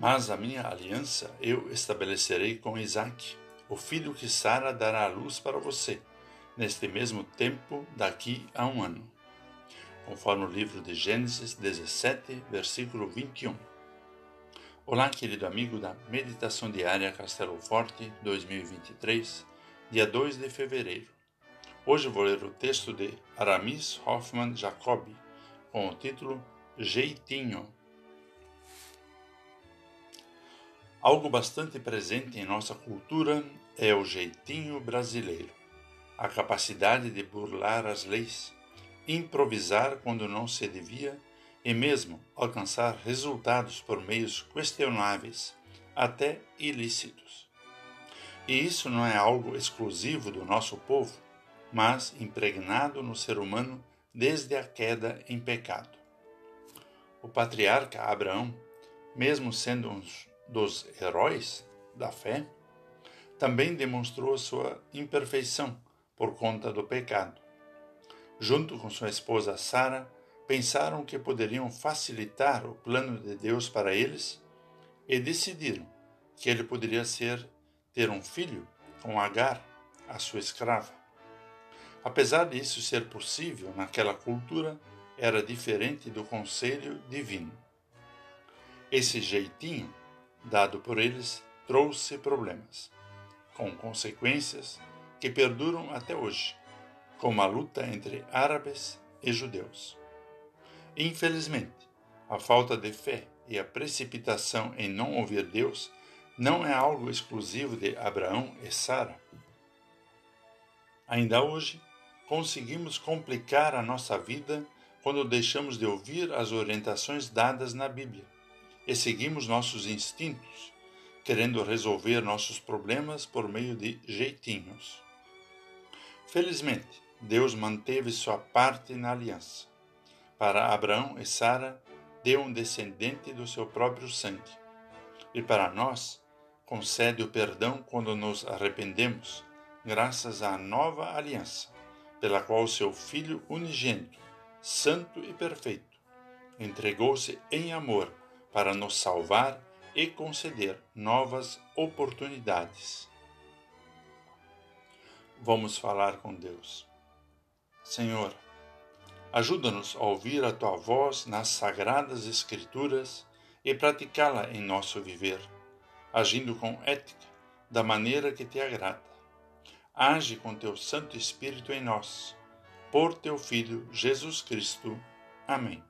Mas a minha aliança eu estabelecerei com Isaque, o filho que Sara dará à luz para você, neste mesmo tempo daqui a um ano. Conforme o livro de Gênesis 17, versículo 21. Olá, querido amigo da Meditação Diária Castelo Forte 2023, dia 2 de fevereiro. Hoje vou ler o texto de Aramis Hoffman Jacobi, com o título Jeitinho. Algo bastante presente em nossa cultura é o jeitinho brasileiro, a capacidade de burlar as leis, improvisar quando não se devia e mesmo alcançar resultados por meios questionáveis, até ilícitos. E isso não é algo exclusivo do nosso povo, mas impregnado no ser humano desde a queda em pecado. O patriarca Abraão, mesmo sendo um dos heróis da fé, também demonstrou sua imperfeição por conta do pecado. Junto com sua esposa Sara, pensaram que poderiam facilitar o plano de Deus para eles e decidiram que ele poderia ser ter um filho com Agar, a sua escrava. Apesar disso ser possível naquela cultura, era diferente do conselho divino. Esse jeitinho, dado por eles, trouxe problemas, com consequências que perduram até hoje, como a luta entre árabes e judeus. Infelizmente, a falta de fé e a precipitação em não ouvir Deus não é algo exclusivo de Abraão e Sara. Ainda hoje, conseguimos complicar a nossa vida quando deixamos de ouvir as orientações dadas na Bíblia e seguimos nossos instintos, querendo resolver nossos problemas por meio de jeitinhos. Felizmente, Deus manteve sua parte na aliança para Abraão e Sara, deu um descendente do seu próprio sangue. E para nós, concede o perdão quando nos arrependemos, graças à nova aliança, pela qual seu Filho unigênito, santo e perfeito, entregou-se em amor para nos salvar e conceder novas oportunidades. Vamos falar com Deus. Senhor, Ajuda-nos a ouvir a tua voz nas sagradas Escrituras e praticá-la em nosso viver, agindo com ética, da maneira que te agrada. Age com teu Santo Espírito em nós, por teu Filho Jesus Cristo. Amém.